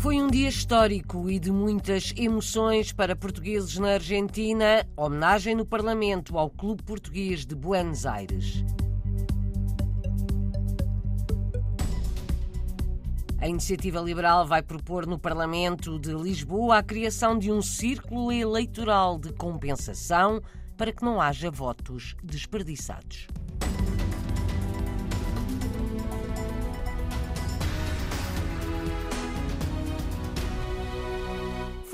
Foi um dia histórico e de muitas emoções para portugueses na Argentina. Homenagem no Parlamento ao Clube Português de Buenos Aires. A iniciativa liberal vai propor no Parlamento de Lisboa a criação de um círculo eleitoral de compensação para que não haja votos desperdiçados.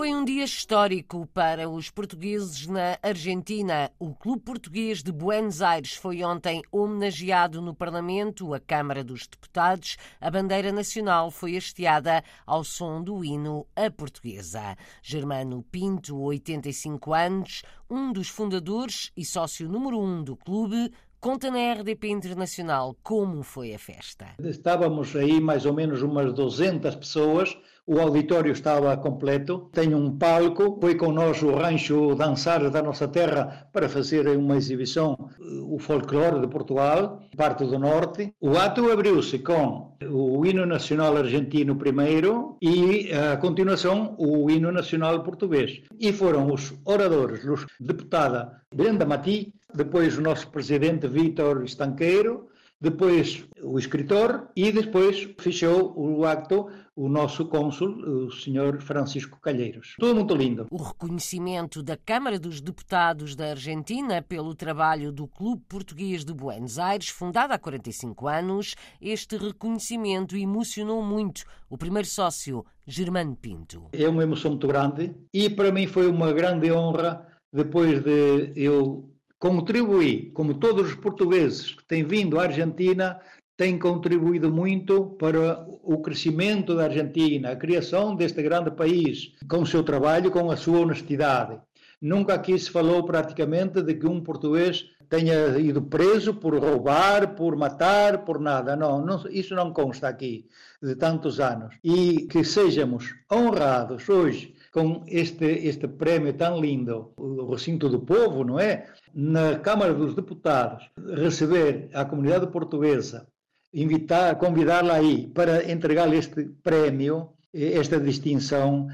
Foi um dia histórico para os portugueses na Argentina. O Clube Português de Buenos Aires foi ontem homenageado no Parlamento, a Câmara dos Deputados. A bandeira nacional foi hasteada ao som do hino A Portuguesa. Germano Pinto, 85 anos, um dos fundadores e sócio número um do clube, Conta na RDP Internacional como foi a festa. Estávamos aí mais ou menos umas 200 pessoas o auditório estava completo, tem um palco, foi com nós o rancho Dançar da nossa terra para fazer uma exibição, o folclore de Portugal, parte do norte. O ato abriu-se com o hino nacional argentino primeiro e, a continuação, o hino nacional português. E foram os oradores, os deputada Brenda Mati, depois o nosso presidente Vítor Estanqueiro, depois o escritor e depois fechou o acto o nosso cônsul, o Sr. Francisco Calheiros. Tudo muito lindo. O reconhecimento da Câmara dos Deputados da Argentina pelo trabalho do Clube Português de Buenos Aires, fundado há 45 anos, este reconhecimento emocionou muito o primeiro sócio, Germano Pinto. É uma emoção muito grande e para mim foi uma grande honra depois de eu contribuir, como todos os portugueses que têm vindo à Argentina, tem contribuído muito para o crescimento da Argentina, a criação deste grande país, com o seu trabalho, com a sua honestidade. Nunca aqui se falou praticamente de que um português tenha ido preso por roubar, por matar, por nada. Não, não, isso não consta aqui de tantos anos. E que sejamos honrados hoje com este, este prémio tão lindo, o recinto do povo, não é? Na Câmara dos Deputados, receber a comunidade portuguesa invitar, convidá-la aí para entregar-lhe este prémio, esta distinção.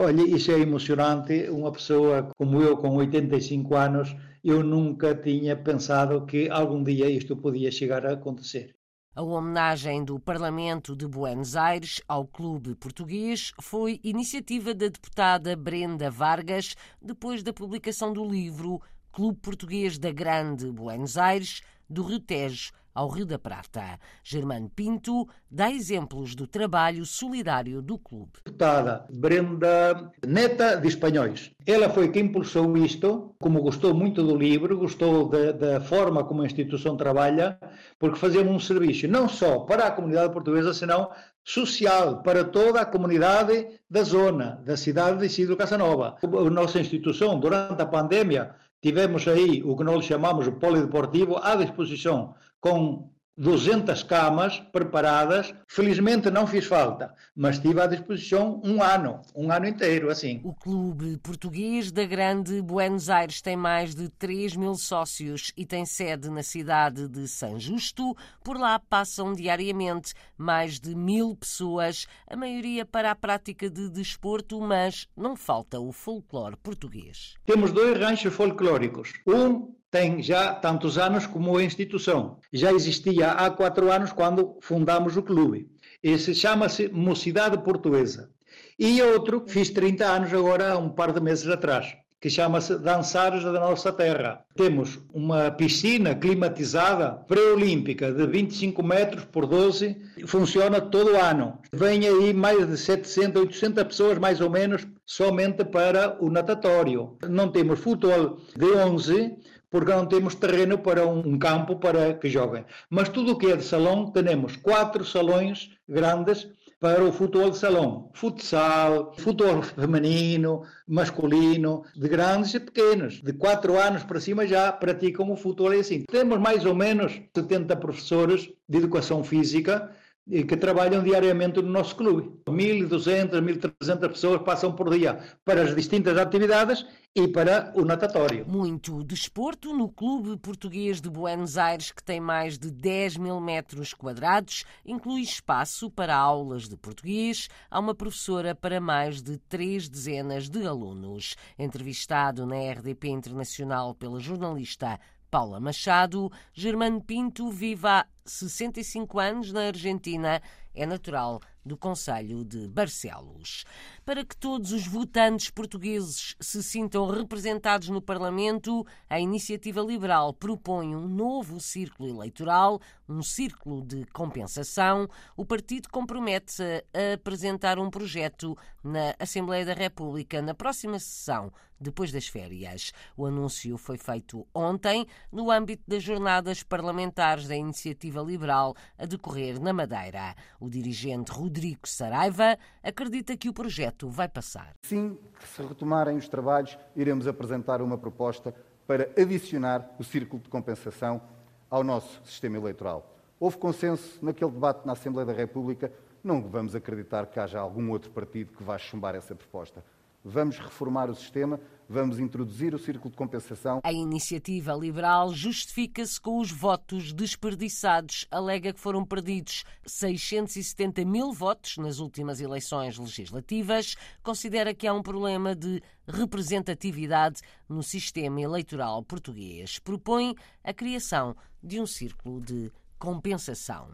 Olha, isso é emocionante. Uma pessoa como eu, com 85 anos, eu nunca tinha pensado que algum dia isto podia chegar a acontecer. A homenagem do Parlamento de Buenos Aires ao Clube Português foi iniciativa da deputada Brenda Vargas, depois da publicação do livro Clube Português da Grande Buenos Aires, do Rio Tejo ao Rio da Prata. Germano Pinto dá exemplos do trabalho solidário do clube. Deputada Brenda Neta de Espanhóis. Ela foi quem impulsou isto, como gostou muito do livro, gostou da, forma como a instituição trabalha, porque fazemos um serviço não só para a comunidade portuguesa, senão social para toda a comunidade da zona, da cidade de Isidro Casanova. A nossa instituição, durante a pandemia, tivemos aí o que nós chamamos o polideportivo à disposição com 200 camas preparadas. Felizmente não fiz falta, mas estive à disposição um ano, um ano inteiro, assim. O Clube Português da Grande Buenos Aires tem mais de 3 mil sócios e tem sede na cidade de São Justo. Por lá passam diariamente mais de mil pessoas, a maioria para a prática de desporto, mas não falta o folclore português. Temos dois ranchos folclóricos. Um tem já tantos anos como a instituição. Já existia há quatro anos quando fundamos o clube. Esse chama-se Mocidade Portuguesa. E outro, fiz 30 anos agora, um par de meses atrás, que chama-se Dançares da Nossa Terra. Temos uma piscina climatizada pré-olímpica de 25 metros por 12, funciona todo ano. Vem aí mais de 700, 800 pessoas mais ou menos somente para o natatório. Não temos futebol de 11, porque não temos terreno para um campo para que joguem. Mas tudo o que é de salão, temos quatro salões grandes para o futebol de salão. Futsal, futebol feminino, masculino, de grandes e pequenos. De quatro anos para cima já praticam o futebol assim. Temos mais ou menos 70 professores de educação física que trabalham diariamente no nosso clube. 1.200, 1.300 pessoas passam por dia para as distintas atividades e para o natatório. Muito desporto no Clube Português de Buenos Aires, que tem mais de 10 mil metros quadrados, inclui espaço para aulas de português. Há uma professora para mais de três dezenas de alunos. Entrevistado na RDP Internacional pela jornalista Paula Machado, Germano Pinto vive há 65 anos na Argentina, é natural do Conselho de Barcelos. Para que todos os votantes portugueses se sintam representados no Parlamento, a Iniciativa Liberal propõe um novo círculo eleitoral, um círculo de compensação. O partido compromete-se a apresentar um projeto na Assembleia da República na próxima sessão, depois das férias. O anúncio foi feito ontem, no âmbito das jornadas parlamentares da Iniciativa Liberal a decorrer na Madeira. O dirigente Rodrigo Saraiva acredita que o projeto vai passar. Sim, se retomarem os trabalhos, iremos apresentar uma proposta para adicionar o círculo de compensação ao nosso sistema eleitoral. Houve consenso naquele debate na Assembleia da República, não vamos acreditar que haja algum outro partido que vá chumbar essa proposta. Vamos reformar o sistema, vamos introduzir o círculo de compensação. A iniciativa liberal justifica-se com os votos desperdiçados. Alega que foram perdidos 670 mil votos nas últimas eleições legislativas. Considera que há um problema de representatividade no sistema eleitoral português. Propõe a criação de um círculo de compensação.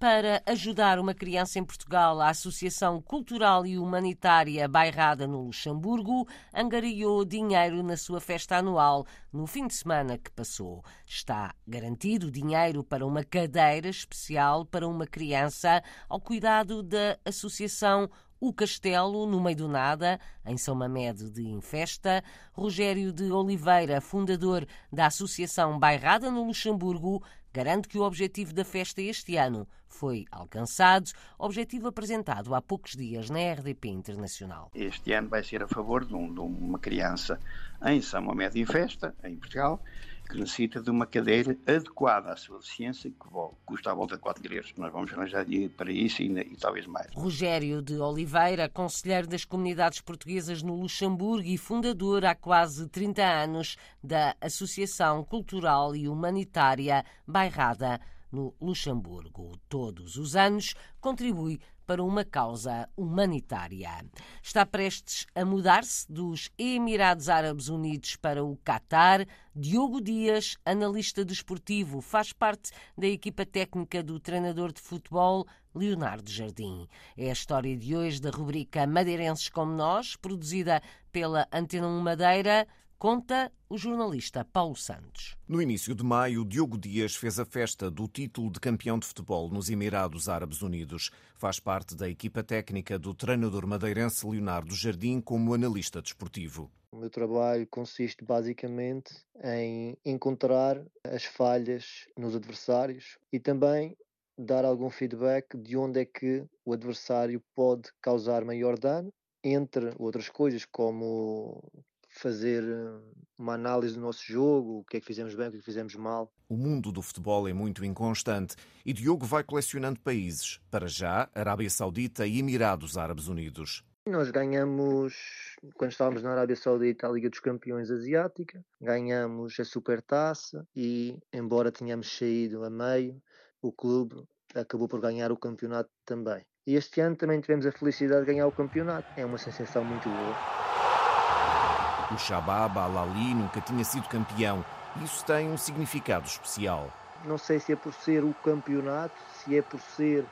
Para ajudar uma criança em Portugal, a Associação Cultural e Humanitária Bairrada no Luxemburgo angariou dinheiro na sua festa anual no fim de semana que passou. Está garantido dinheiro para uma cadeira especial para uma criança ao cuidado da Associação o Castelo, no meio do nada, em São Mamede de Infesta. Rogério de Oliveira, fundador da Associação Bairrada no Luxemburgo, garante que o objetivo da festa este ano foi alcançado, objetivo apresentado há poucos dias na RDP Internacional. Este ano vai ser a favor de, um, de uma criança em São Mamede em Festa, em Portugal, que necessita de uma cadeira adequada à sua deficiência, que custa à volta de 4 euros. Nós vamos arranjar dinheiro para isso e, e, talvez mais. Rogério de Oliveira, conselheiro das comunidades portuguesas no Luxemburgo e fundador há quase 30 anos da Associação Cultural e Humanitária Bairrada no Luxemburgo. Todos os anos contribui para uma causa humanitária. Está prestes a mudar-se dos Emirados Árabes Unidos para o Catar. Diogo Dias, analista desportivo, faz parte da equipa técnica do treinador de futebol Leonardo Jardim. É a história de hoje da rubrica Madeirenses como Nós, produzida pela Antena 1 Madeira conta o jornalista Paulo Santos. No início de maio, Diogo Dias fez a festa do título de campeão de futebol nos Emirados Árabes Unidos. Faz parte da equipa técnica do treinador madeirense Leonardo Jardim como analista desportivo. O meu trabalho consiste basicamente em encontrar as falhas nos adversários e também dar algum feedback de onde é que o adversário pode causar maior dano entre outras coisas, como fazer eh, uma análise do nosso jogo, o que é que fizemos bem, o que é que fizemos mal. O mundo do futebol é muito inconstante e Diogo vai colecionando países. Para já, Arábia Saudita e Emirados Árabes Unidos. Nós ganhamos, quando estávamos na Arábia Saudita, a Liga dos Campeões Asiática, ganhamos a Supertaça e, embora tenhamos saído a meio, o clube acabou por ganhar o campeonato também. E este ano também tivemos a felicidade de ganhar o campeonato. É uma sensação muito boa. O Shabab Al-Ali nunca tinha sido campeão. Isso tem um significado especial. Não sei se é por ser o campeonato, se é por ser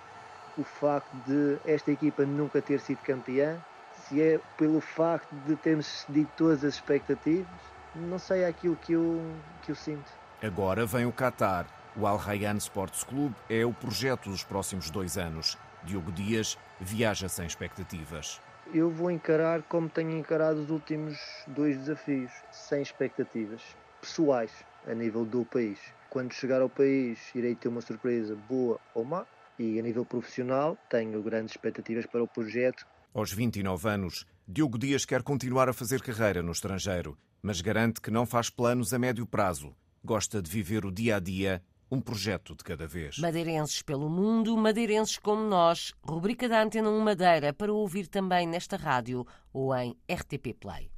o facto de esta equipa nunca ter sido campeã, se é pelo facto de termos cedido todas as expectativas. Não sei aquilo que eu, que eu sinto. Agora vem o Qatar. O Al Rayyan Sports Clube é o projeto dos próximos dois anos. Diogo Dias viaja sem expectativas eu vou encarar como tenho encarado os últimos dois desafios, sem expectativas pessoais a nível do país. Quando chegar ao país, irei ter uma surpresa boa ou má, e a nível profissional, tenho grandes expectativas para o projeto. Aos 29 anos, Diogo Dias quer continuar a fazer carreira no estrangeiro, mas garante que não faz planos a médio prazo. Gosta de viver o dia a dia um projeto de cada vez. Madeirenses pelo mundo, madeirenses como nós. Rubrica da Antena 1 Madeira para ouvir também nesta rádio ou em RTP Play.